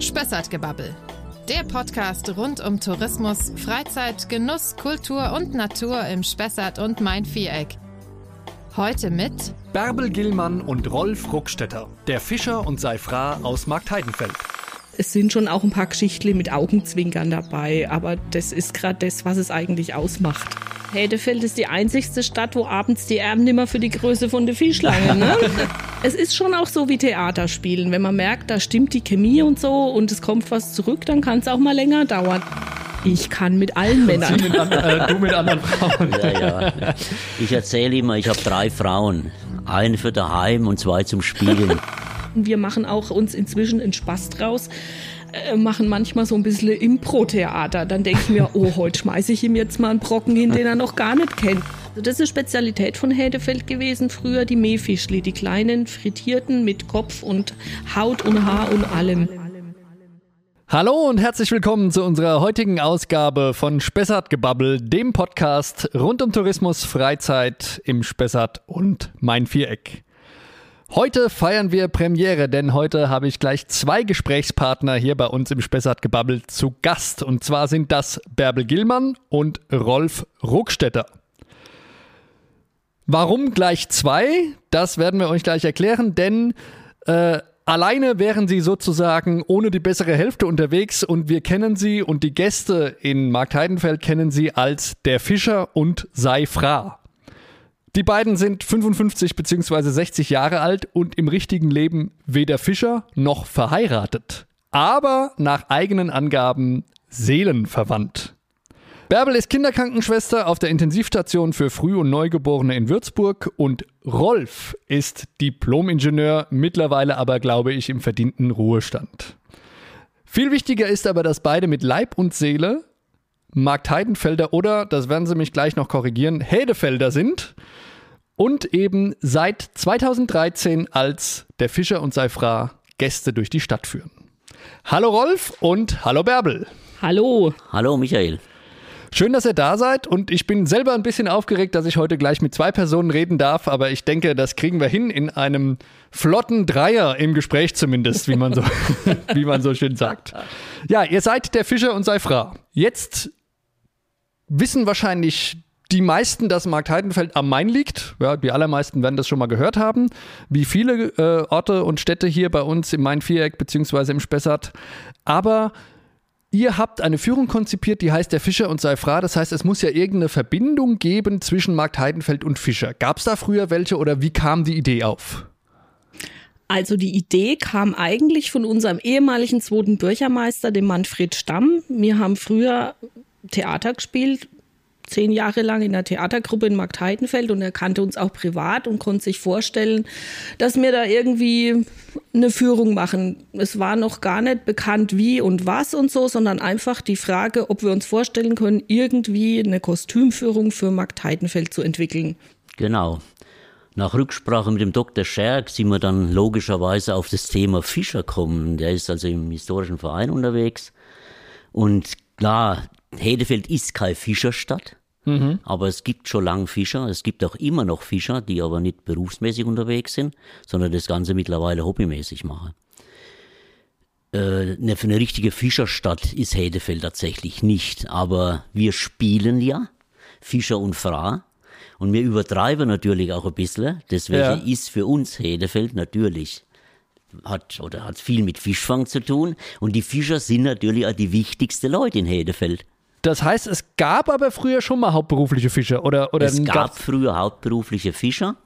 Spessartgebabbel. Der Podcast rund um Tourismus, Freizeit, Genuss, Kultur und Natur im Spessart und Main-Viereck. Heute mit Bärbel Gillmann und Rolf Ruckstetter, der Fischer und Seifra aus Marktheidenfeld. Es sind schon auch ein paar Geschichten mit Augenzwinkern dabei, aber das ist gerade das, was es eigentlich ausmacht. Hedefeld ist die einzigste Stadt, wo abends die Erben nimmer für die Größe von der Fischlange. Ne? es ist schon auch so wie Theaterspielen. Wenn man merkt, da stimmt die Chemie und so und es kommt was zurück, dann kann es auch mal länger dauern. Ich kann mit allen Männern. Mit an, äh, du mit anderen Frauen. Ja, ja. Ich erzähle immer, ich habe drei Frauen. Eine für daheim und zwei zum Spielen. Wir machen auch uns inzwischen einen Spaß draus äh, machen manchmal so ein bisschen Impro-Theater. Dann denke ich mir, oh, heute schmeiße ich ihm jetzt mal einen Brocken hin, den er noch gar nicht kennt. Also das ist Spezialität von Hedefeld gewesen früher, die Meefischli, die kleinen frittierten mit Kopf und Haut und Haar und allem. Hallo und herzlich willkommen zu unserer heutigen Ausgabe von Spessart Gebabbel, dem Podcast rund um Tourismus, Freizeit im Spessart und Main Viereck. Heute feiern wir Premiere, denn heute habe ich gleich zwei Gesprächspartner hier bei uns im Spessart gebabbelt zu Gast. Und zwar sind das Bärbel Gillmann und Rolf Ruckstetter. Warum gleich zwei? Das werden wir euch gleich erklären, denn äh, alleine wären sie sozusagen ohne die bessere Hälfte unterwegs und wir kennen sie und die Gäste in Marktheidenfeld kennen sie als der Fischer und Seifra. Die beiden sind 55 bzw. 60 Jahre alt und im richtigen Leben weder Fischer noch verheiratet, aber nach eigenen Angaben seelenverwandt. Bärbel ist Kinderkrankenschwester auf der Intensivstation für Früh- und Neugeborene in Würzburg und Rolf ist Diplomingenieur, mittlerweile aber, glaube ich, im verdienten Ruhestand. Viel wichtiger ist aber, dass beide mit Leib und Seele Marktheidenfelder oder, das werden Sie mich gleich noch korrigieren, Hedefelder sind und eben seit 2013 als der Fischer und Seifra Gäste durch die Stadt führen. Hallo Rolf und hallo Bärbel. Hallo. Hallo Michael. Schön, dass ihr da seid und ich bin selber ein bisschen aufgeregt, dass ich heute gleich mit zwei Personen reden darf, aber ich denke, das kriegen wir hin in einem flotten Dreier im Gespräch zumindest, wie man so, wie man so schön sagt. Ja, ihr seid der Fischer und Seifra. Jetzt wissen wahrscheinlich die meisten, dass Markt Heidenfeld am Main liegt. Ja, die allermeisten werden das schon mal gehört haben. Wie viele äh, Orte und Städte hier bei uns im Main-Viereck bzw. im Spessart. Aber ihr habt eine Führung konzipiert, die heißt der Fischer und Seifra. Das heißt, es muss ja irgendeine Verbindung geben zwischen Markt Heidenfeld und Fischer. Gab es da früher welche oder wie kam die Idee auf? Also die Idee kam eigentlich von unserem ehemaligen zweiten Bürgermeister, dem Manfred Stamm. Wir haben früher Theater gespielt, zehn Jahre lang in der Theatergruppe in Marktheidenfeld und er kannte uns auch privat und konnte sich vorstellen, dass wir da irgendwie eine Führung machen. Es war noch gar nicht bekannt, wie und was und so, sondern einfach die Frage, ob wir uns vorstellen können, irgendwie eine Kostümführung für Marktheidenfeld zu entwickeln. Genau. Nach Rücksprache mit dem Dr. Scherk sind wir dann logischerweise auf das Thema Fischer kommen. Der ist also im historischen Verein unterwegs. Und klar, Hedefeld ist keine Fischerstadt, mhm. aber es gibt schon lange Fischer. Es gibt auch immer noch Fischer, die aber nicht berufsmäßig unterwegs sind, sondern das Ganze mittlerweile hobbymäßig machen. Äh, eine, eine richtige Fischerstadt ist Hedefeld tatsächlich nicht, aber wir spielen ja Fischer und Fra. Und wir übertreiben natürlich auch ein bisschen. Deswegen ja. ist für uns Hedefeld natürlich hat oder hat viel mit Fischfang zu tun. Und die Fischer sind natürlich auch die wichtigsten Leute in Hedefeld. Das heißt, es gab aber früher schon mal hauptberufliche Fischer, oder? oder es gab früher hauptberufliche Fischer,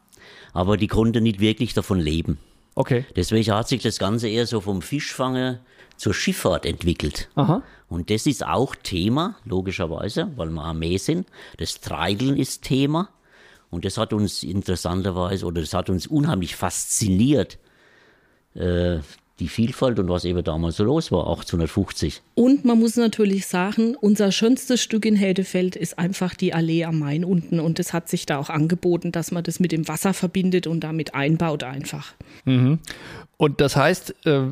aber die konnten nicht wirklich davon leben. Okay. Deswegen hat sich das Ganze eher so vom Fischfangen zur Schifffahrt entwickelt. Aha. Und das ist auch Thema, logischerweise, weil wir Armee sind. Das Treideln ist Thema. Und das hat uns interessanterweise, oder das hat uns unheimlich fasziniert, äh, die Vielfalt und was eben damals so los war, 1850. Und man muss natürlich sagen, unser schönstes Stück in Hedefeld ist einfach die Allee am Main unten. Und es hat sich da auch angeboten, dass man das mit dem Wasser verbindet und damit einbaut einfach. Mhm. Und das heißt, äh,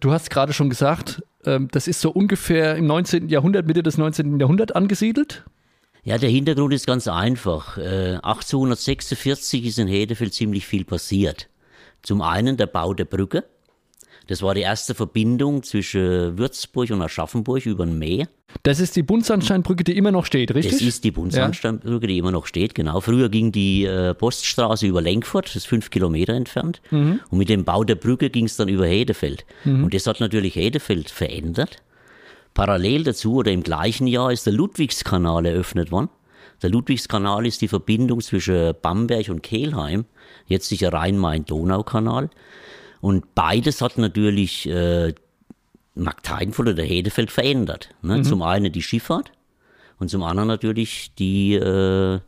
du hast gerade schon gesagt, äh, das ist so ungefähr im 19. Jahrhundert, Mitte des 19. Jahrhunderts angesiedelt? Ja, der Hintergrund ist ganz einfach. Äh, 1846 ist in Hedefeld ziemlich viel passiert. Zum einen der Bau der Brücke Das war die erste Verbindung zwischen Würzburg und Aschaffenburg über den Meer. Das ist die Buntsandsteinbrücke, die immer noch steht, richtig? Das ist die Buntsandsteinbrücke, die immer noch steht, genau. Früher ging die äh, Poststraße über Lenkfurt, das ist fünf Kilometer entfernt. Und mit dem Bau der Brücke ging es dann über Hedefeld. Und das hat natürlich Hedefeld verändert. Parallel dazu oder im gleichen Jahr ist der Ludwigskanal eröffnet worden. Der Ludwigskanal ist die Verbindung zwischen Bamberg und Kelheim, jetzt sicher Rhein-Main-Donau-Kanal. Und beides hat natürlich äh, Marktheidenfeld oder Hedefeld verändert. Ne? Zum einen die Schifffahrt und zum anderen natürlich die, äh,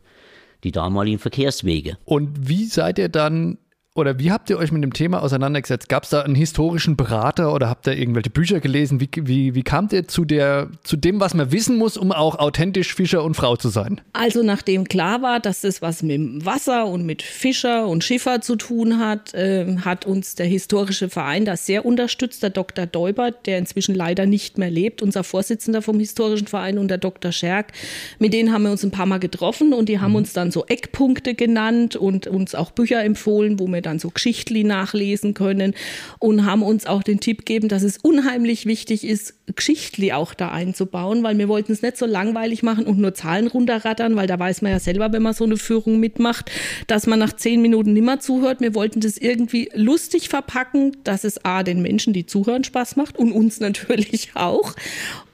die damaligen Verkehrswege. Und wie seid ihr dann, oder wie habt ihr euch mit dem Thema auseinandergesetzt? Gab es da einen historischen Berater oder habt ihr irgendwelche Bücher gelesen? Wie, wie, wie kamt ihr zu, der, zu dem, was man wissen muss, um auch authentisch Fischer und Frau zu sein? Also nachdem klar war, dass das was mit dem Wasser und mit Fischer und Schiffer zu tun hat, äh, hat uns der historische Verein das sehr unterstützt. Der Dr. Deubert, der inzwischen leider nicht mehr lebt, unser Vorsitzender vom historischen Verein und der Dr. Scherk, mit denen haben wir uns ein paar Mal getroffen und die haben uns dann so Eckpunkte genannt und uns auch Bücher empfohlen, wo wir dann so Geschichtli nachlesen können und haben uns auch den Tipp gegeben, dass es unheimlich wichtig ist, Geschichtli auch da einzubauen, weil wir wollten es nicht so langweilig machen und nur Zahlen runterrattern, weil da weiß man ja selber, wenn man so eine Führung mitmacht, dass man nach zehn Minuten nimmer zuhört. Wir wollten das irgendwie lustig verpacken, dass es A, den Menschen, die zuhören, Spaß macht und uns natürlich auch.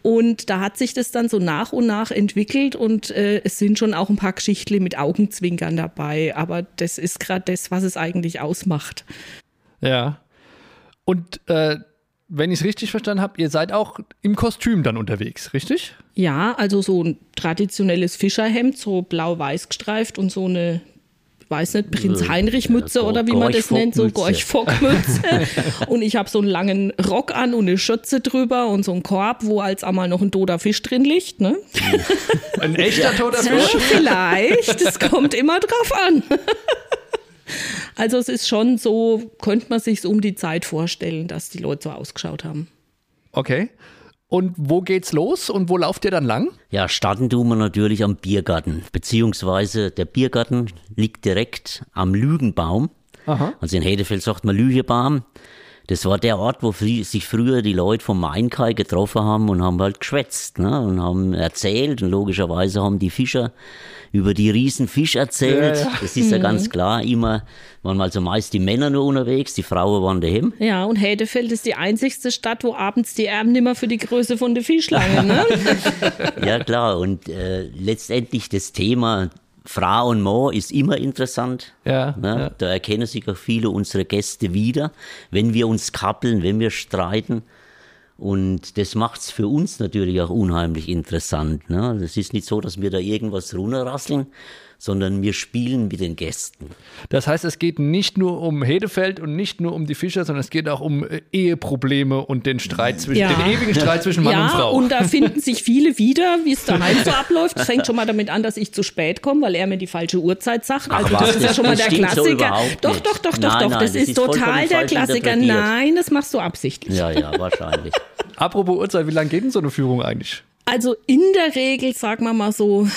Und da hat sich das dann so nach und nach entwickelt und äh, es sind schon auch ein paar Geschichtli mit Augenzwinkern dabei. Aber das ist gerade das, was es eigentlich ausmacht. Ja. Und äh, wenn ich es richtig verstanden habe, ihr seid auch im Kostüm dann unterwegs, richtig? Ja, also so ein traditionelles Fischerhemd, so blau-weiß gestreift und so eine, weiß nicht, Prinz Heinrich Mütze Ja, oder wie man das nennt, so Gorchfock-Mütze. Gorchfock-Mütze. und ich habe so einen langen Rock an und eine Schürze drüber und so einen Korb, wo als einmal noch ein toter Fisch drin liegt. Ne? Ein echter toter Ja, Fisch? vielleicht, es kommt immer drauf an. Also es ist schon so, könnte man sich so um die Zeit vorstellen, dass die Leute so ausgeschaut haben. Okay. Und wo geht's los und wo lauft ihr dann lang? Ja, starten tun wir natürlich am Biergarten, beziehungsweise der Biergarten liegt direkt am Lügenbaum. Aha. Also in Hedefeld sagt man Lügebaum. Das war der Ort, wo sich früher die Leute vom Mainkai getroffen haben und haben halt geschwätzt ne? und haben erzählt. Und logischerweise haben die Fischer über die Riesenfisch erzählt. Ja, ja. Das ist ja ganz klar. Immer waren also meist die Männer nur unterwegs, die Frauen waren daheim. Ja, und Hedefeld ist die einzigste Stadt, wo abends die Erben nimmer für die Größe von der Fischlange, ne? Ja, klar. Und äh, letztendlich das Thema Frau und Mann ist immer interessant. Ja, Ne? ja. Da erkennen sich auch viele unserer Gäste wieder, wenn wir uns kappeln, wenn wir streiten. Und das macht's für uns natürlich auch unheimlich interessant. Ne? Es ist nicht so, dass wir da irgendwas runterrasseln, sondern wir spielen mit den Gästen. Das heißt, es geht nicht nur um Hedefeld und nicht nur um die Fischer, sondern es geht auch um äh, Eheprobleme und den Streit zwischen, Ja. den ewigen Streit zwischen Mann ja, und Frau. und da finden sich viele wieder, wie es daheim so abläuft. Es fängt schon mal damit an, dass ich zu spät komme, weil er mir die falsche Uhrzeit sagt. Also das ist ja schon mal der so Klassiker. überhaupt doch, doch, doch, doch, Nein, doch. nein, das, das ist, total der Klassiker. Nein, das machst du absichtlich. Ja, ja, wahrscheinlich. Apropos Uhrzeit, wie lange geht denn so eine Führung eigentlich? Also in der Regel, sagen wir mal so,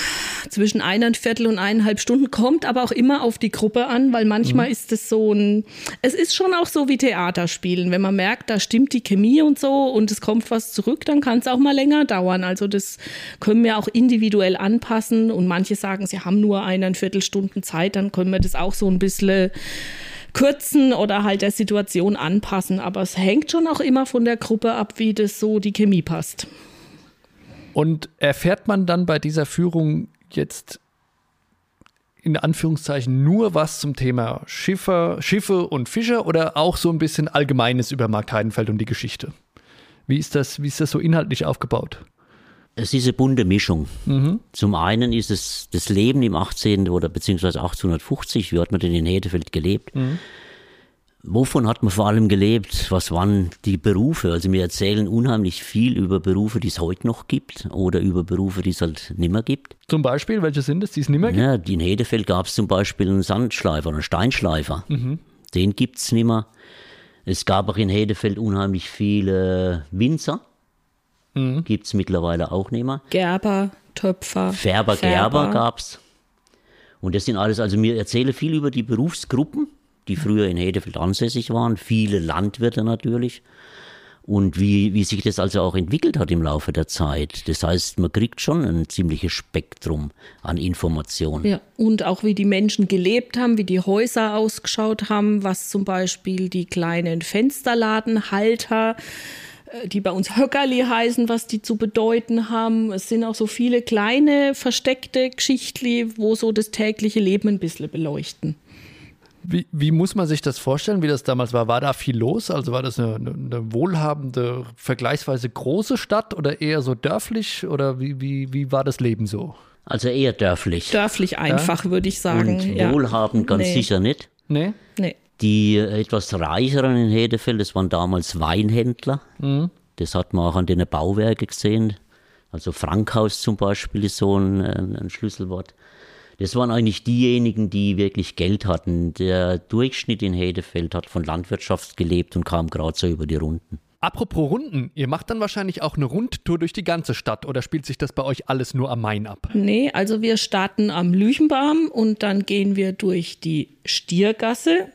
zwischen eineinviertel und eineinhalb Stunden, kommt aber auch immer auf die Gruppe an, weil manchmal ist es so ein, es ist schon auch so wie Theaterspielen. Wenn man merkt, da stimmt die Chemie und so und es kommt was zurück, dann kann es auch mal länger dauern. Also das können wir auch individuell anpassen und manche sagen, sie haben nur eineinviertel Stunden Zeit, dann können wir das auch so ein bisschen kürzen oder halt der Situation anpassen. Aber es hängt schon auch immer von der Gruppe ab, wie das so die Chemie passt. Und erfährt man dann bei dieser Führung jetzt in Anführungszeichen nur was zum Thema Schiffer, Schiffe und Fischer oder auch so ein bisschen Allgemeines über Markt Heidenfeld und die Geschichte? Wie ist das, wie ist das so inhaltlich aufgebaut? Es ist eine bunte Mischung. Zum einen ist es das Leben im 18. oder beziehungsweise 1850, wie hat man denn in Hedefeld gelebt? Wovon hat man vor allem gelebt? Was waren die Berufe? Also wir erzählen unheimlich viel über Berufe, die es heute noch gibt oder über Berufe, die es halt nimmer gibt. Zum Beispiel, welche sind es, die es nicht mehr gibt? Ja, in Hedefeld gab es zum Beispiel einen Sandschleifer, einen Steinschleifer. Den gibt's nimmer. Es gab auch in Hedefeld unheimlich viele Winzer. Gibt's mittlerweile auch nimmer. Gerber, Töpfer. Färber, Gerber gab's. Und das sind alles, also mir erzähle viel über die Berufsgruppen, die früher in Hedefeld ansässig waren, viele Landwirte natürlich. Und wie, wie sich das also auch entwickelt hat im Laufe der Zeit. Das heißt, man kriegt schon ein ziemliches Spektrum an Informationen. Ja, und auch wie die Menschen gelebt haben, wie die Häuser ausgeschaut haben, was zum Beispiel die kleinen Fensterladenhalter die bei uns Höckerli heißen, was die zu bedeuten haben. Es sind auch so viele kleine versteckte Geschichtli, wo so das tägliche Leben ein bisschen beleuchten. Wie, wie, muss man sich das vorstellen, wie das damals war? War da viel los? Also war das eine, eine wohlhabende, vergleichsweise große Stadt oder eher so dörflich? Oder wie, wie, wie war das Leben so? Also eher dörflich. Dörflich einfach, ja? würde ich sagen. Und ja. wohlhabend ganz nee. sicher nicht. Nee? Nee. Die etwas reicheren in Hedefeld, das waren damals Weinhändler. Mhm. Das hat man auch an den Bauwerken gesehen. Also Frankhaus zum Beispiel ist so ein, ein Schlüsselwort. Das waren eigentlich diejenigen, die wirklich Geld hatten. Der Durchschnitt in Hedefeld hat von Landwirtschaft gelebt und kam gerade so über die Runden. Apropos Runden, ihr macht dann wahrscheinlich auch eine Rundtour durch die ganze Stadt oder spielt sich das bei euch alles nur am Main ab? Nee, also wir starten am Lüchenbaum und dann gehen wir durch die Stiergasse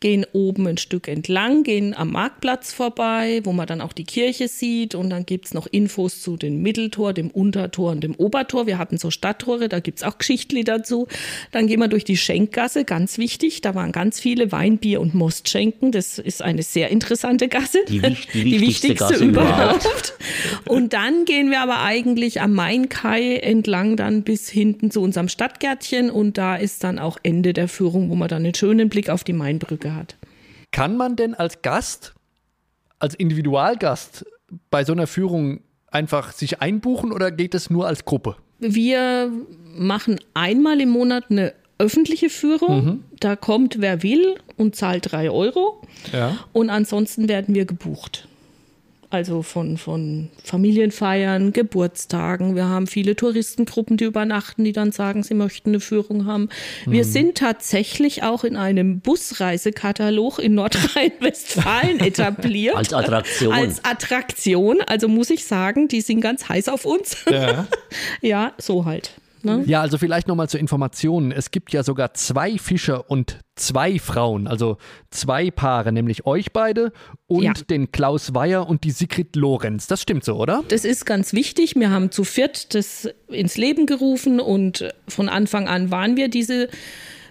gehen oben ein Stück entlang, gehen am Marktplatz vorbei, wo man dann auch die Kirche sieht. Und dann gibt es noch Infos zu dem Mitteltor, dem Untertor und dem Obertor. Wir hatten so Stadttore, da gibt es auch Geschichtli dazu. Dann gehen wir durch die Schenkgasse, ganz wichtig. Da waren ganz viele Wein, Bier und Mostschenken. Das ist eine sehr interessante Gasse. Die, die, die wichtigste, Gasse überhaupt. überhaupt. Und dann gehen wir aber eigentlich am Mainkai entlang dann bis hinten zu unserem Stadtgärtchen. Und da ist dann auch Ende der Führung, wo man dann einen schönen Blick auf die Mainbrücke hat. Kann man denn als Gast, als Individualgast bei so einer Führung einfach sich einbuchen oder geht es nur als Gruppe? Wir machen einmal im Monat eine öffentliche Führung. Mhm. Da kommt wer will und zahlt drei Euro. Ja. Und ansonsten werden wir gebucht. Also von, von Familienfeiern, Geburtstagen. Wir haben viele Touristengruppen, die übernachten, die dann sagen, sie möchten eine Führung haben. Wir mhm. sind tatsächlich auch in einem Busreisekatalog in Nordrhein-Westfalen etabliert. Als Attraktion. Als Attraktion. Also muss ich sagen, die sind ganz heiß auf uns. Ja, ja so halt. Ne? Ja, also vielleicht nochmal zur Information. Es gibt ja sogar zwei Fischer und zwei Frauen, also zwei Paare, nämlich euch beide und ja. den Klaus Weyer und die Sigrid Lorenz. Das stimmt so, oder? Das ist ganz wichtig. Wir haben zu viert das ins Leben gerufen und von Anfang an waren wir diese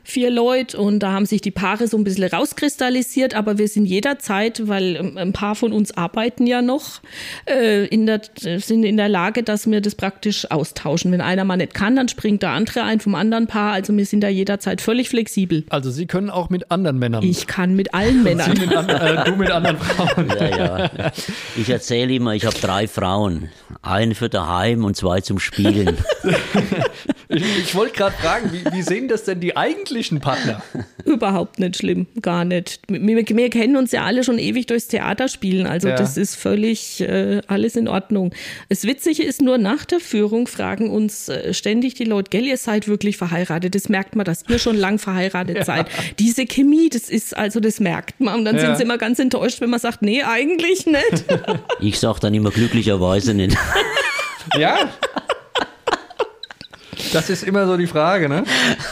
vier Leute und da haben sich die Paare so ein bisschen rauskristallisiert, aber wir sind jederzeit, weil ähm, ein paar von uns arbeiten ja noch, äh, in der, sind in der Lage, dass wir das praktisch austauschen. Wenn einer mal nicht kann, dann springt der andere ein vom anderen Paar. Also wir sind da jederzeit völlig flexibel. Also Sie können auch mit anderen Männern. Ich kann mit allen Männern. Mit an, äh, du mit anderen Frauen. Ja, ja. Ich erzähle immer, ich habe drei Frauen. Eine für daheim und zwei zum Spielen. ich, ich wollte gerade fragen, wie, wie sehen das denn die eigentlich männlichen Partner? Überhaupt nicht schlimm, gar nicht. Wir, wir, kennen uns ja alle schon ewig durchs Theaterspielen, also ja. das ist völlig äh, alles in Ordnung. Das Witzige ist nur, nach der Führung fragen uns äh, ständig die Leute, gell, ihr seid wirklich verheiratet, das merkt man, dass ihr schon lang verheiratet ja. seid. Diese Chemie, das ist, also das merkt man und dann ja. sind sie immer ganz enttäuscht, wenn man sagt, nee, eigentlich nicht. ich sag dann immer glücklicherweise nicht. Ja, das ist immer so die Frage, ne?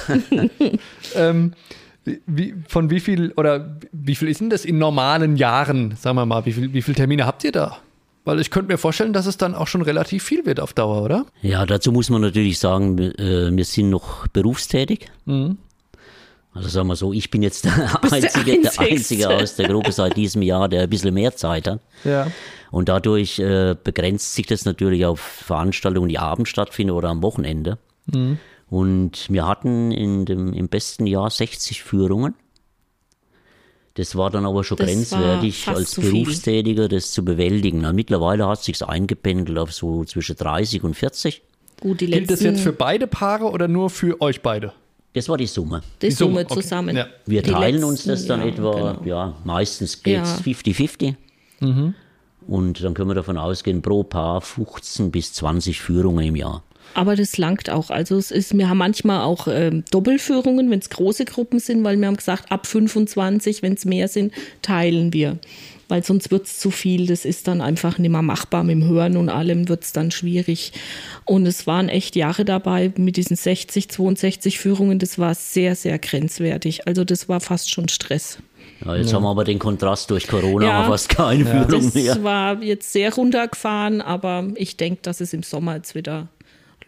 ähm, wie, von wie viel oder wie viel ist denn das in normalen Jahren, sagen wir mal, wie viel, wie viele Termine habt ihr da? Weil ich könnte mir vorstellen, dass es dann auch schon relativ viel wird auf Dauer, oder? Ja, dazu muss man natürlich sagen, äh, wir sind noch berufstätig. Mhm. Also sagen wir so, ich bin jetzt der Einzige, der, der Einzige aus der Gruppe seit diesem Jahr, der ein bisschen mehr Zeit hat. Ja. Und dadurch äh, begrenzt sich das natürlich auf Veranstaltungen, die abends stattfinden oder am Wochenende. Mhm. Und wir hatten in dem, im besten Jahr 60 Führungen. Das war dann aber schon das grenzwertig als Berufstätiger, das zu bewältigen. Na, mittlerweile hat es sich eingependelt auf so zwischen 30 und 40. Gut, die Gilt das jetzt für beide Paare oder nur für euch beide? Das war die Summe. Die, die Summe, Summe zusammen. Okay. Ja. Wir teilen letzten, uns das dann ja, etwa, genau. ja, meistens geht es 50-50. Mhm. Und dann können wir davon ausgehen, pro Paar 15 bis 20 Führungen im Jahr. Aber das langt auch. Also es ist, wir haben manchmal auch ähm, Doppelführungen, wenn es große Gruppen sind, weil wir haben gesagt, ab 25, wenn es mehr sind, teilen wir. Weil sonst wird es zu viel. Das ist dann einfach nicht mehr machbar. Mit dem Hören und allem wird es dann schwierig. Und es waren echt Jahre dabei mit diesen 60, 62 Führungen. Das war sehr, sehr grenzwertig. Also das war fast schon Stress. Ja, jetzt haben wir aber den Kontrast durch Corona wir fast keine Führung Das mehr. war jetzt sehr runtergefahren, aber ich denke, dass es im Sommer jetzt wieder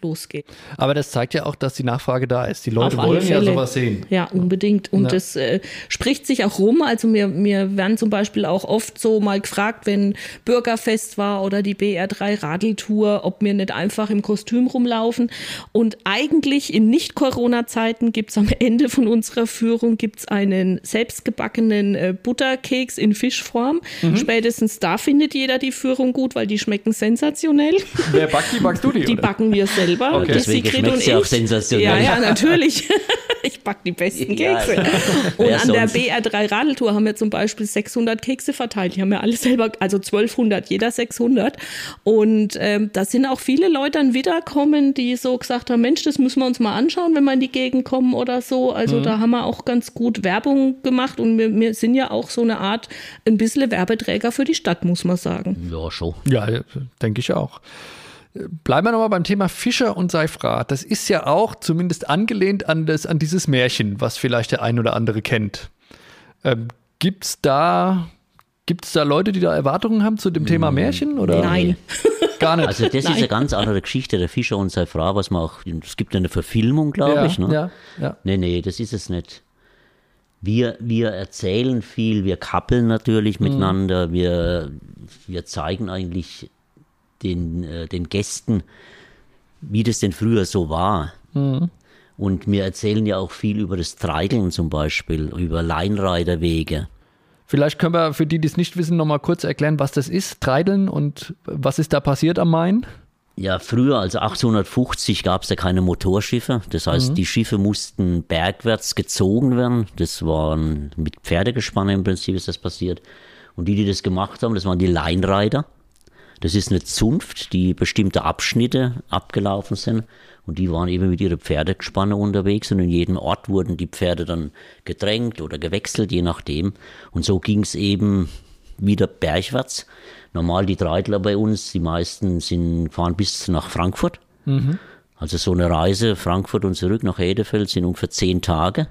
losgeht. Aber das zeigt ja auch, dass die Nachfrage da ist. Die Leute wollen ja Fälle. sowas sehen. Ja, unbedingt. Und Ja. das äh, spricht sich auch rum. Also mir, mir werden zum Beispiel auch oft so mal gefragt, wenn Bürgerfest war oder die BR3 Radeltour, ob wir nicht einfach im Kostüm rumlaufen. Und eigentlich in Nicht-Corona-Zeiten gibt's am Ende von unserer Führung gibt's einen selbstgebackenen äh, Butterkeks in Fischform. Mhm. Spätestens da findet jeder die Führung gut, weil die schmecken sensationell. Wer backt die? Backst du die? Die oder? backen wir selber. Okay. Die Deswegen und ja auch sensationell. Ja, ja, natürlich. ich back die besten Kekse. ja. Und Wer an der sonst? BR3 Radeltour haben wir zum Beispiel 600 Kekse verteilt. Die haben wir alle selber, also 1200, jeder 600. Und ähm, da sind auch viele Leute dann wiederkommen, die so gesagt haben, Mensch, das müssen wir uns mal anschauen, wenn wir in die Gegend kommen oder so. Also da haben wir auch ganz gut Werbung gemacht und wir, wir sind ja auch so eine Art, ein bisschen Werbeträger für die Stadt, muss man sagen. Ja, schon. Ja, denke ich auch. Bleiben wir nochmal beim Thema Fischer und Seifra. Das ist ja auch zumindest angelehnt an, das, an dieses Märchen, was vielleicht der ein oder andere kennt. Ähm, gibt's da, gibt's da Leute, die da Erwartungen haben zu dem Thema Märchen? Oder Nein. gar nicht? Also das ist eine ganz andere Geschichte, der Fischer und seine Frau, was man auch, es gibt eine Verfilmung, glaube ja, ich. Ne? ja, ja. Nee, nee, das ist es nicht. Wir, wir erzählen viel, wir kappeln natürlich miteinander, wir, wir zeigen eigentlich den, äh, den Gästen, wie das denn früher so war. Und wir erzählen ja auch viel über das Treideln zum Beispiel, über Leinreiterwege. Vielleicht können wir für die, die es nicht wissen, nochmal kurz erklären, was das ist, Treideln und was ist da passiert am Main? Ja, früher, also 1850, gab es ja keine Motorschiffe. Das heißt, die Schiffe mussten bergwärts gezogen werden. Das waren mit Pferdegespanne im Prinzip ist das passiert. Und die, die das gemacht haben, das waren die Leinreiter. Das ist eine Zunft, die bestimmte Abschnitte abgelaufen sind. Und die waren eben mit ihren Pferdegespanne unterwegs. Und in jedem Ort wurden die Pferde dann gedrängt oder gewechselt, je nachdem. Und so ging es eben wieder bergwärts. Normal die Dreidler bei uns, die meisten sind, fahren bis nach Frankfurt. Also so eine Reise Frankfurt und zurück nach Hedefeld sind ungefähr zehn Tage.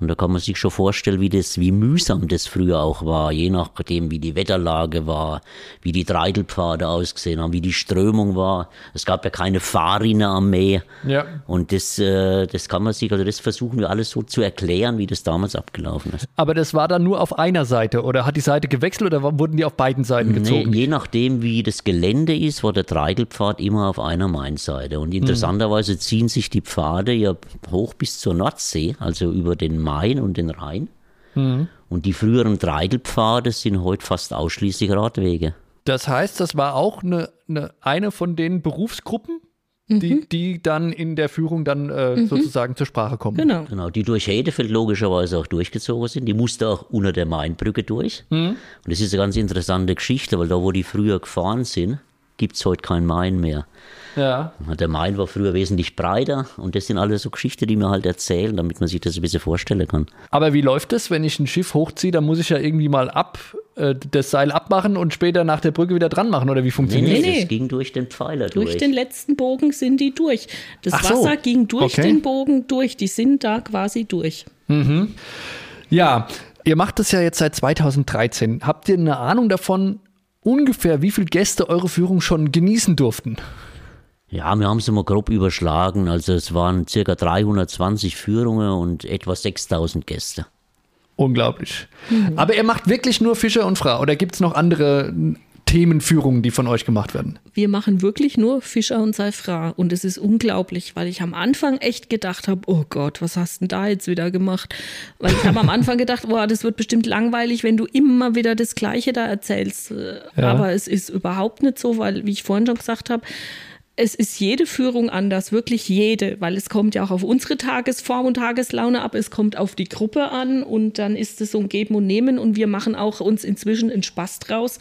Und da kann man sich schon vorstellen, wie das, wie mühsam das früher auch war, je nachdem, wie die Wetterlage war, wie die Treidelpfade ausgesehen haben, wie die Strömung war. Es gab ja keine Fahrrinne am Meer. Ja. Und das, äh, das kann man sich, also das versuchen wir alles so zu erklären, wie das damals abgelaufen ist. Aber das war dann nur auf einer Seite oder hat die Seite gewechselt oder wurden die auf beiden Seiten Nee, gezogen? je nachdem, wie das Gelände ist, war der Treidelpfad immer auf einer Mainseite. Und interessanterweise ziehen sich die Pfade ja hoch bis zur Nordsee, also über den Main und den Rhein. Und die früheren Treidelpfade sind heute fast ausschließlich Radwege. Das heißt, das war auch eine, eine, eine von den Berufsgruppen, die, die dann in der Führung dann äh, sozusagen zur Sprache kommen. Genau. Genau, die durch Hedefeld logischerweise auch durchgezogen sind. Die musste auch unter der Mainbrücke durch. Und das ist eine ganz interessante Geschichte, weil da, wo die früher gefahren sind, gibt es heute kein Main mehr. Ja. Der Main war früher wesentlich breiter und das sind alles so Geschichten, die mir halt erzählen, damit man sich das ein bisschen vorstellen kann. Aber wie läuft das, wenn ich ein Schiff hochziehe? Dann muss ich ja irgendwie mal ab, äh, das Seil abmachen und später nach der Brücke wieder dran machen oder wie Nee, funktioniert nee, das? nee. das ging durch den Pfeiler Durch durch. den letzten Bogen sind die durch. Das Ach so. Wasser ging durch Okay. den Bogen durch. Die sind da quasi durch. Ja, ihr macht das ja jetzt seit 2013. Habt ihr eine Ahnung davon, ungefähr wie viele Gäste eure Führung schon genießen durften? Ja, wir haben es immer grob überschlagen. Also es waren circa 320 Führungen und etwa 6000 Gäste. Unglaublich. Aber ihr macht wirklich nur Fischer und Frau oder gibt es noch andere Themenführungen, die von euch gemacht werden? Wir machen wirklich nur Fischer und Seifra. Und es ist unglaublich, weil ich am Anfang echt gedacht habe, oh Gott, was hast denn da jetzt wieder gemacht? Weil ich habe am Anfang gedacht, boah, das wird bestimmt langweilig, wenn du immer wieder das Gleiche da erzählst. Äh, Ja. Aber es ist überhaupt nicht so, weil, wie ich vorhin schon gesagt habe, es ist jede Führung anders, wirklich jede, weil es kommt ja auch auf unsere Tagesform und Tageslaune ab, es kommt auf die Gruppe an und dann ist es so ein Geben und Nehmen und wir machen auch uns inzwischen einen Spaß draus,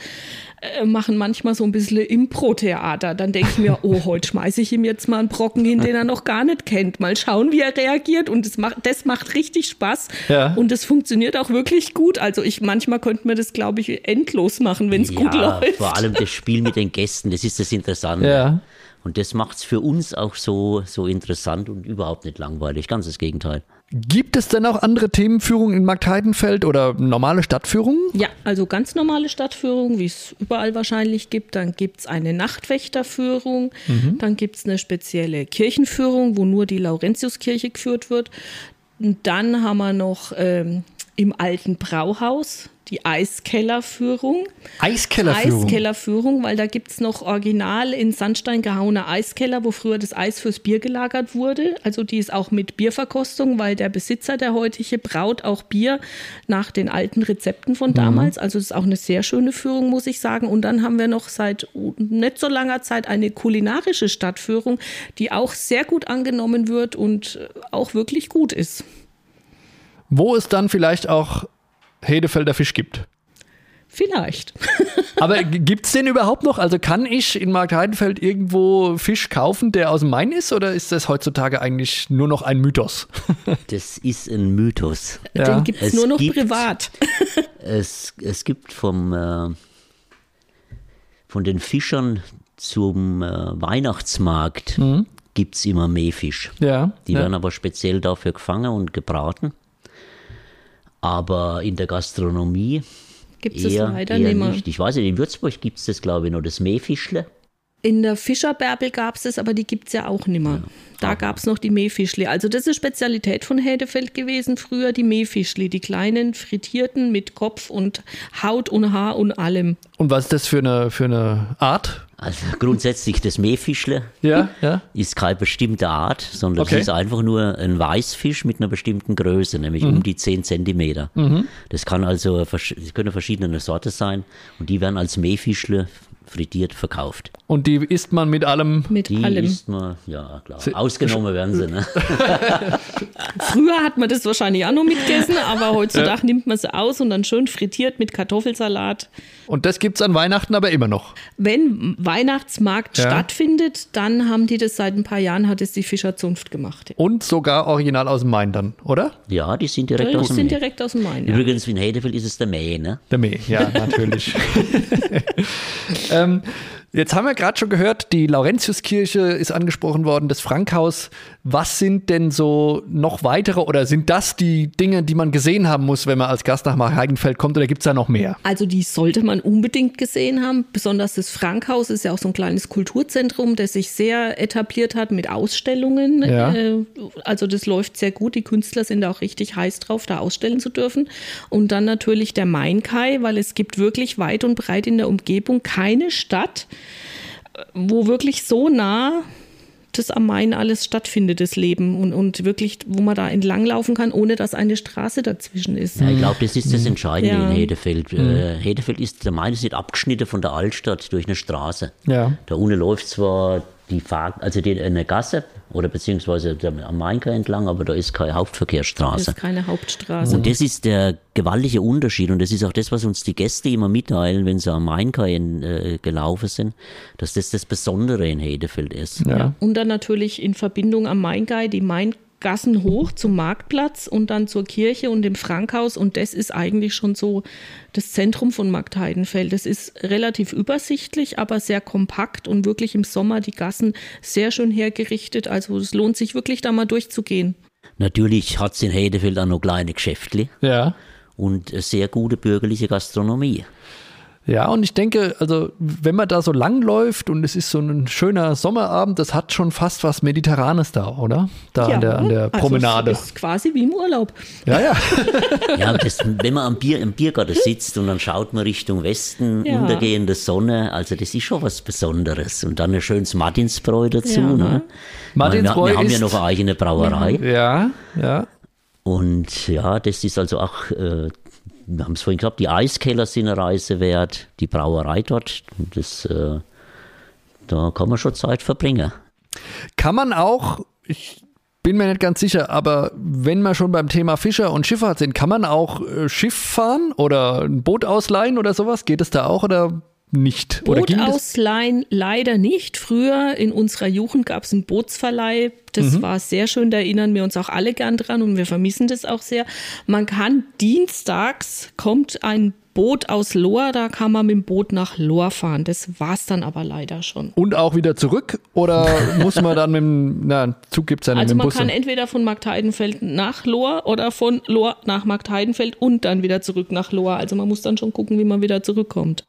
äh, machen manchmal so ein bisschen Impro-Theater. Dann denke ich mir, oh, heute schmeiße ich ihm jetzt mal einen Brocken hin, den er noch gar nicht kennt. Mal schauen, wie er reagiert und das macht, das macht richtig Spaß Ja. und es funktioniert auch wirklich gut. Also ich, manchmal könnte man das, glaube ich, endlos machen, wenn es gut läuft. vor allem das Spiel mit den Gästen, das ist das Interessante. Ja. Und das macht es für uns auch so, so interessant und überhaupt nicht langweilig. Ganz das Gegenteil. Gibt es denn auch andere Themenführungen in Marktheidenfeld oder normale Stadtführungen? Ja, also ganz normale Stadtführung, wie es überall wahrscheinlich gibt. Dann gibt es eine Nachtwächterführung, dann gibt es eine spezielle Kirchenführung, wo nur die Laurentiuskirche geführt wird. Und dann haben wir noch ähm, im alten Brauhaus die Eiskellerführung. Eiskellerführung. Eiskellerführung, weil da gibt es noch original in Sandstein gehauene Eiskeller, wo früher das Eis fürs Bier gelagert wurde. Also die ist auch mit Bierverkostung, weil der Besitzer, der heutige, braut auch Bier nach den alten Rezepten von damals. Also das ist auch eine sehr schöne Führung, muss ich sagen. Und dann haben wir noch seit nicht so langer Zeit eine kulinarische Stadtführung, die auch sehr gut angenommen wird und auch wirklich gut ist. Wo es dann vielleicht auch Hedefelder Fisch gibt. Vielleicht. Aber gibt es den überhaupt noch? Also kann ich in Marktheidenfeld irgendwo Fisch kaufen, der aus dem Main ist? Oder ist das heutzutage eigentlich nur noch ein Mythos? Das ist ein Mythos. Ja. Den gibt es nur noch gibt- privat. Es, es gibt vom, äh, von den Fischern zum äh, Weihnachtsmarkt gibt's immer Meerfisch. Ja. Die ja. werden aber speziell dafür gefangen und gebraten. Aber in der Gastronomie Gibt es leider eher nicht. Ich weiß nicht, in Würzburg gibt es das, glaube ich, noch, das Meerfischle. In der Fischerbärbel gab es es, aber die gibt es ja auch nicht mehr. Da gab es noch die Meefischli. Also das ist Spezialität von Hedefeld gewesen früher, die Meefischli, die kleinen frittierten mit Kopf und Haut und Haar und allem. Und was ist das für eine, für eine Art? Also grundsätzlich das Meerfischle Ja, ja. ist keine bestimmte Art, sondern Okay. es ist einfach nur ein Weißfisch mit einer bestimmten Größe, nämlich Mhm. um die 10 Zentimeter. Das kann also das können verschiedene Sorte sein und die werden als Meerfischle frittiert verkauft. Und die isst man mit allem. Mit Die allem. isst man, ja klar, ausgenommen werden sie. Ne? Früher hat man das wahrscheinlich auch noch mitgegessen, aber heutzutage nimmt man sie aus und dann schön frittiert mit Kartoffelsalat. Und das gibt es an Weihnachten aber immer noch. Wenn Weihnachtsmarkt Ja. stattfindet, dann haben die das seit ein paar Jahren, hat es die Fischerzunft gemacht. Und sogar original aus dem Main dann, oder? Ja, die sind direkt Die aus dem sind Meer. direkt aus dem Main. Ja. Übrigens, in Hedefeld ist es der Mäh, ne? Der Mee, ja, natürlich. ähm, jetzt haben wir gerade schon gehört, die Laurentiuskirche ist angesprochen worden, das Frankhaus. Was sind denn so noch weitere oder sind das die Dinge, die man gesehen haben muss, wenn man als Gast nach Heidenfeld kommt oder gibt es da noch mehr? Also die sollte man unbedingt gesehen haben. Besonders das Frankhaus ist ja auch so ein kleines Kulturzentrum, das sich sehr etabliert hat mit Ausstellungen. Ja. Äh, Also das läuft sehr gut. Die Künstler sind da auch richtig heiß drauf, da ausstellen zu dürfen. Und dann natürlich der Mainkai, weil es gibt wirklich weit und breit in der Umgebung keine Stadt, wo wirklich so nah das am Main alles stattfindet, das Leben. Und, und wirklich, wo man da entlanglaufen kann, ohne dass eine Straße dazwischen ist. Ja, ich glaube, das ist das Entscheidende Ja. in Hedefeld. Äh, Hedefeld ist, der Main ist nicht abgeschnitten von der Altstadt durch eine Straße. Ja. Da unten läuft zwar die Fahrt, also die, eine Gasse oder beziehungsweise am Main entlang, aber da ist keine Das Hauptverkehrsstraße. ist keine Hauptstraße. Und das ist der gewaltige Unterschied und das ist auch das, was uns die Gäste immer mitteilen, wenn sie am Mainkai äh, gelaufen sind, dass das das Besondere in Hedefeld ist. Ja. Und dann natürlich in Verbindung am Maingai die Maingassen hoch zum Marktplatz und dann zur Kirche und dem Frankhaus. Und das ist eigentlich schon so das Zentrum von Markt Heidenfeld. Das ist relativ übersichtlich, aber sehr kompakt und wirklich im Sommer die Gassen sehr schön hergerichtet. Also es lohnt sich wirklich da mal durchzugehen. Natürlich hat es in Hedefeld auch noch kleine Geschäftli Ja. und eine sehr gute bürgerliche Gastronomie. Ja, und ich denke, also wenn man da so lang läuft und es ist so ein schöner Sommerabend, das hat schon fast was Mediterranes da, oder? Da an der, an der also Promenade. es ist quasi wie im Urlaub. ja, ja. Ja, das, wenn man am Bier, im Biergarten sitzt und dann schaut man Richtung Westen, Ja. untergehende Sonne, also das ist schon was Besonderes. Und dann ein schönes Martinsbräu dazu. Ja. Ne? Martinsbräu wir, wir haben ja noch eine eigene Brauerei. Ja, ja. Und ja, das ist also auch, äh, wir haben es vorhin gesagt, die Eiskeller sind eine Reise wert, die Brauerei dort, das, äh, da kann man schon Zeit verbringen. Kann man auch, ich bin mir nicht ganz sicher, aber wenn wir schon beim Thema Fischer und Schifffahrt sind, kann man auch äh, Schiff fahren oder ein Boot ausleihen oder sowas? Geht es da auch oder nicht? Oder Boot ausleihen leider nicht. Früher in unserer Jugend gab es einen Bootsverleih. Das mhm. war sehr schön, da erinnern wir uns auch alle gern dran und wir vermissen das auch sehr. Man kann dienstags kommt ein Boot aus Lohr, da kann man mit dem Boot nach Lohr fahren. Das war es dann aber leider schon. Und auch wieder zurück? Oder muss man dann mit dem na, Zug gibt es ja Also mit dem man Bus? kann entweder von Marktheidenfeld nach Lohr oder von Lohr nach Marktheidenfeld und dann wieder zurück nach Lohr. Also man muss dann schon gucken, wie man wieder zurückkommt.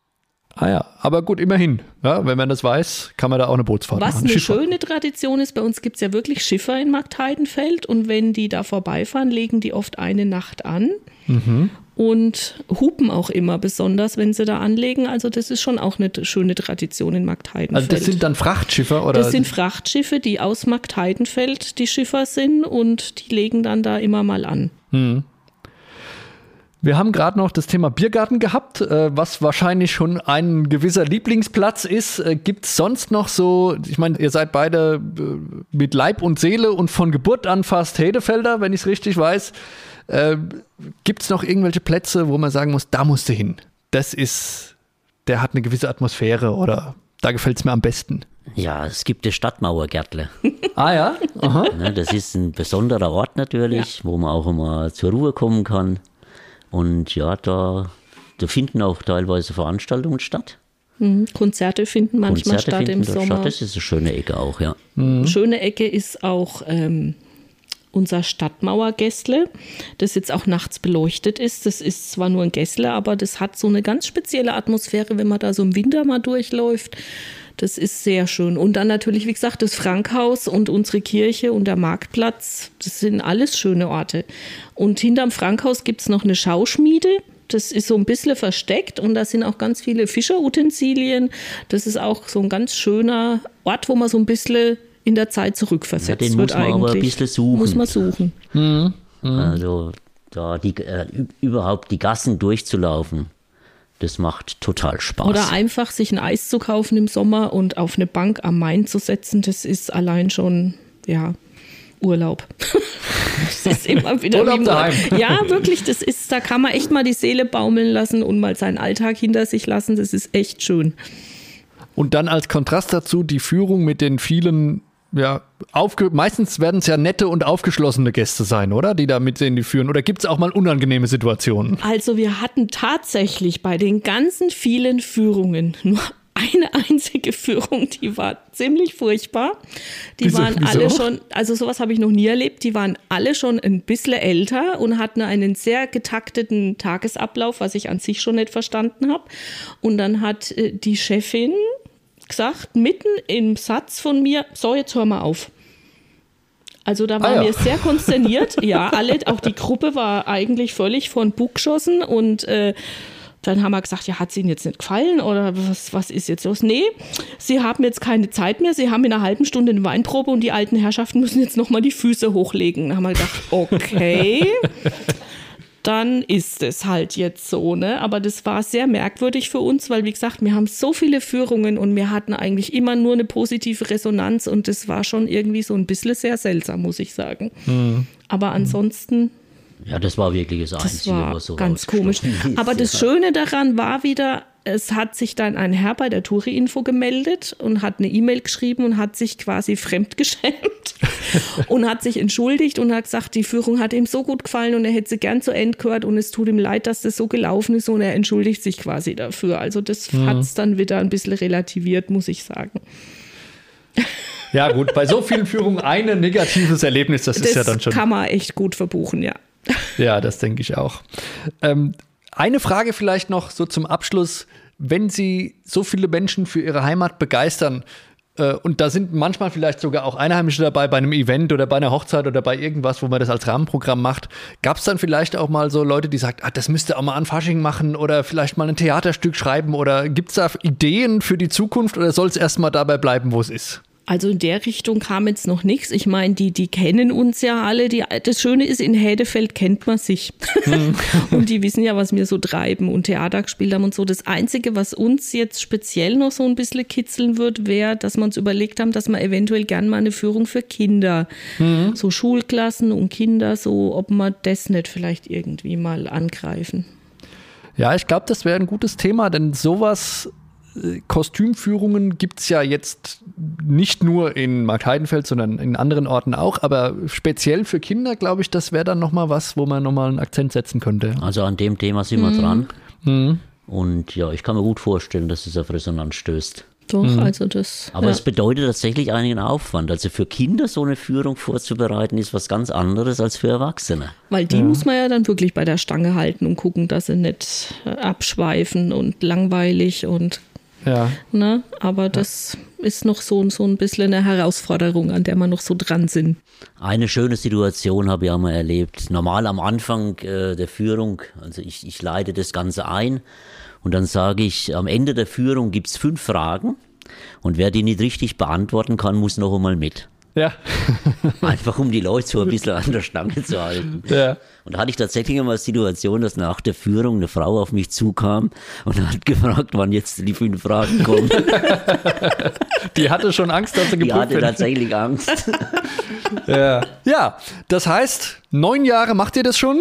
Ah ja, aber gut, immerhin. Ja, wenn man das weiß, kann man da auch eine Bootsfahrt Was machen. eine Schifffahrt. schöne Tradition ist, bei uns gibt es ja wirklich Schiffer in Marktheidenfeld und wenn die da vorbeifahren, legen die oft eine Nacht an Mhm. und hupen auch immer, besonders wenn sie da anlegen. Also das ist schon auch eine schöne Tradition in Marktheidenfeld. Also das sind dann Frachtschiffer oder? Das sind Frachtschiffe, die aus Marktheidenfeld die Schiffer sind und die legen dann da immer mal an. Wir haben gerade noch das Thema Biergarten gehabt, äh, was wahrscheinlich schon ein gewisser Lieblingsplatz ist. Äh, Gibt es sonst noch so, ich meine, ihr seid beide äh, mit Leib und Seele und von Geburt an fast Hedefelder, wenn ich es richtig weiß. Äh, Gibt es noch irgendwelche Plätze, wo man sagen muss, da musst du hin? Das ist, der hat eine gewisse Atmosphäre oder da gefällt es mir am besten. Ja, es gibt das Stadtmauergärtle. Ah ja? Aha. Ne, das ist ein besonderer Ort natürlich, wo man auch immer zur Ruhe kommen kann. Und ja, da, da finden auch teilweise Veranstaltungen statt. Mhm. Konzerte finden manchmal Konzerte statt finden im Sommer. statt. Das ist eine schöne Ecke auch, ja. Schöne Ecke ist auch ähm, unser Stadtmauergässle, das jetzt auch nachts beleuchtet ist. Das ist zwar nur ein Gässle, aber das hat so eine ganz spezielle Atmosphäre, wenn man da so im Winter mal durchläuft. Das ist sehr schön. Und dann natürlich, wie gesagt, das Frankhaus und unsere Kirche und der Marktplatz. Das sind alles schöne Orte. Und hinterm Frankhaus gibt es noch eine Schauschmiede. Das ist so ein bisschen versteckt und da sind auch ganz viele Fischerutensilien. Das ist auch so ein ganz schöner Ort, wo man so ein bisschen in der Zeit zurückversetzt Ja, den wird muss man eigentlich. aber ein bisschen suchen. Muss man suchen. Also da die, äh, überhaupt die Gassen durchzulaufen, das macht total Spaß. Oder einfach sich ein Eis zu kaufen im Sommer und auf eine Bank am Main zu setzen, das ist allein schon, ja, Urlaub. das ist immer wieder Urlaub daheim. Ja, wirklich, das ist, da kann man echt mal die Seele baumeln lassen und mal seinen Alltag hinter sich lassen. Das ist echt schön. Und dann als Kontrast dazu die Führung mit den vielen, ja, aufge meistens werden es ja nette und aufgeschlossene Gäste sein, oder? Die da mit denen die führen. Oder gibt es auch mal unangenehme Situationen? Also wir hatten tatsächlich bei den ganzen vielen Führungen nur eine einzige Führung, die war ziemlich furchtbar. Die Wieso- waren wieso? alle schon, also sowas habe ich noch nie erlebt, die waren alle schon ein bisschen älter und hatten einen sehr getakteten Tagesablauf, was ich an sich schon nicht verstanden habe. Und dann hat äh, die Chefin gesagt, mitten im Satz von mir, so jetzt hör mal auf. Also da waren Ah ja. wir sehr konsterniert. ja, alle, auch die Gruppe war eigentlich völlig von Bug geschossen und äh, dann haben wir gesagt, ja, hat es Ihnen jetzt nicht gefallen oder was, was ist jetzt los? Nee, Sie haben jetzt keine Zeit mehr, Sie haben in einer halben Stunde eine Weinprobe und die alten Herrschaften müssen jetzt nochmal die Füße hochlegen. Da haben wir gedacht, okay, dann ist es halt jetzt so, ne? Aber das war sehr merkwürdig für uns, weil, wie gesagt, wir haben so viele Führungen und wir hatten eigentlich immer nur eine positive Resonanz und das war schon irgendwie so ein bisschen sehr seltsam, muss ich sagen. Aber ansonsten ja, das war wirklich das, das Einzige, war was so ganz komisch. Aber das. Schöne daran war wieder, es hat sich dann ein Herr bei der Touri-Info gemeldet und hat eine E-Mail geschrieben und hat sich quasi fremdgeschämt und hat sich entschuldigt und hat gesagt, die Führung hat ihm so gut gefallen und er hätte sie gern zu Ende gehört und es tut ihm leid, dass das so gelaufen ist und er entschuldigt sich quasi dafür. Also das Mhm. hat es dann wieder ein bisschen relativiert, muss ich sagen. Ja, gut, bei so vielen Führungen ein negatives Erlebnis, das, Das ist ja dann schon. kann man echt gut verbuchen, ja. Ja, das denke ich auch. Ähm, eine Frage vielleicht noch so zum Abschluss. Wenn Sie so viele Menschen für Ihre Heimat begeistern, äh, und da sind manchmal vielleicht sogar auch Einheimische dabei bei einem Event oder bei einer Hochzeit oder bei irgendwas, wo man das als Rahmenprogramm macht, gab es dann vielleicht auch mal so Leute, die sagen, ah, das müsste auch mal an Fasching machen oder vielleicht mal ein Theaterstück schreiben oder gibt es da Ideen für die Zukunft oder soll es erstmal dabei bleiben, wo es ist? Also in der Richtung kam jetzt noch nichts. Ich meine, die, die kennen uns ja alle. Die, das Schöne ist, in Hädefeld kennt man sich. Und die wissen ja, was wir so treiben und Theater gespielt haben und so. Das Einzige, was uns jetzt speziell noch so ein bisschen kitzeln wird, wäre, dass wir uns überlegt haben, dass man eventuell gern mal eine Führung für Kinder, mhm. so Schulklassen und Kinder, so, ob man das nicht vielleicht irgendwie mal angreifen. Ja, ich glaube, das wäre ein gutes Thema, denn sowas Kostümführungen gibt es ja jetzt nicht nur in Markheidenfeld, sondern in anderen Orten auch, aber speziell für Kinder, glaube ich, das wäre dann nochmal was, wo man nochmal einen Akzent setzen könnte. Also an dem Thema sind wir mhm. dran. Mhm. Und ja, ich kann mir gut vorstellen, dass es auf Resonanz stößt. Doch, mhm. also das. Aber ja. es bedeutet tatsächlich einigen Aufwand. Also für Kinder so eine Führung vorzubereiten, ist was ganz anderes als für Erwachsene. Weil die ja. muss man ja dann wirklich bei der Stange halten und gucken, dass sie nicht abschweifen und langweilig und ja. Ne? Aber das ja. ist noch so, so ein bisschen eine Herausforderung, an der wir noch so dran sind. Eine schöne Situation habe ich auch mal erlebt. Normal am Anfang äh, der Führung, also ich, ich leite das Ganze ein und dann sage ich, am Ende der Führung gibt es fünf Fragen und wer die nicht richtig beantworten kann, muss noch einmal mit. Ja. Einfach um die Leute so ein bisschen an der Stange zu halten. Ja. Und da hatte ich tatsächlich einmal die Situation, dass nach der Führung eine Frau auf mich zukam und hat gefragt, wann jetzt die fünf Fragen kommen. Die hatte schon Angst, dass sie geprüft Die hatte tatsächlich Angst. Ja. ja, das heißt, neun Jahre macht ihr das schon?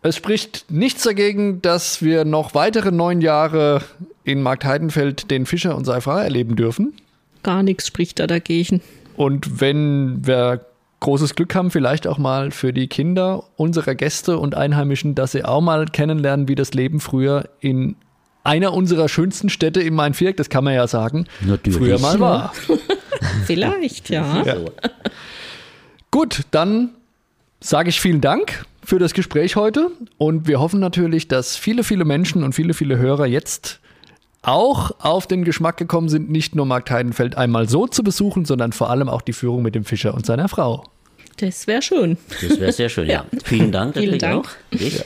Es spricht nichts dagegen, dass wir noch weitere neun Jahre in Markt Heidenfeld den Fischer und seine Frau erleben dürfen. Gar nichts spricht da dagegen. Und wenn wir großes Glück haben, vielleicht auch mal für die Kinder unserer Gäste und Einheimischen, dass sie auch mal kennenlernen, wie das Leben früher in einer unserer schönsten Städte im Main-Viereck, das kann man ja sagen, Natürlich. früher mal war. vielleicht, ja. ja. Gut, dann sage ich vielen Dank für das Gespräch heute und wir hoffen natürlich, dass viele, viele Menschen und viele, viele Hörer jetzt auch auf den Geschmack gekommen sind, nicht nur Markt Heidenfeld einmal so zu besuchen, sondern vor allem auch die Führung mit dem Fischer und seiner Frau. Das wäre schön. Das wäre sehr schön, ja. Vielen Dank. Vielen Dank. Auch.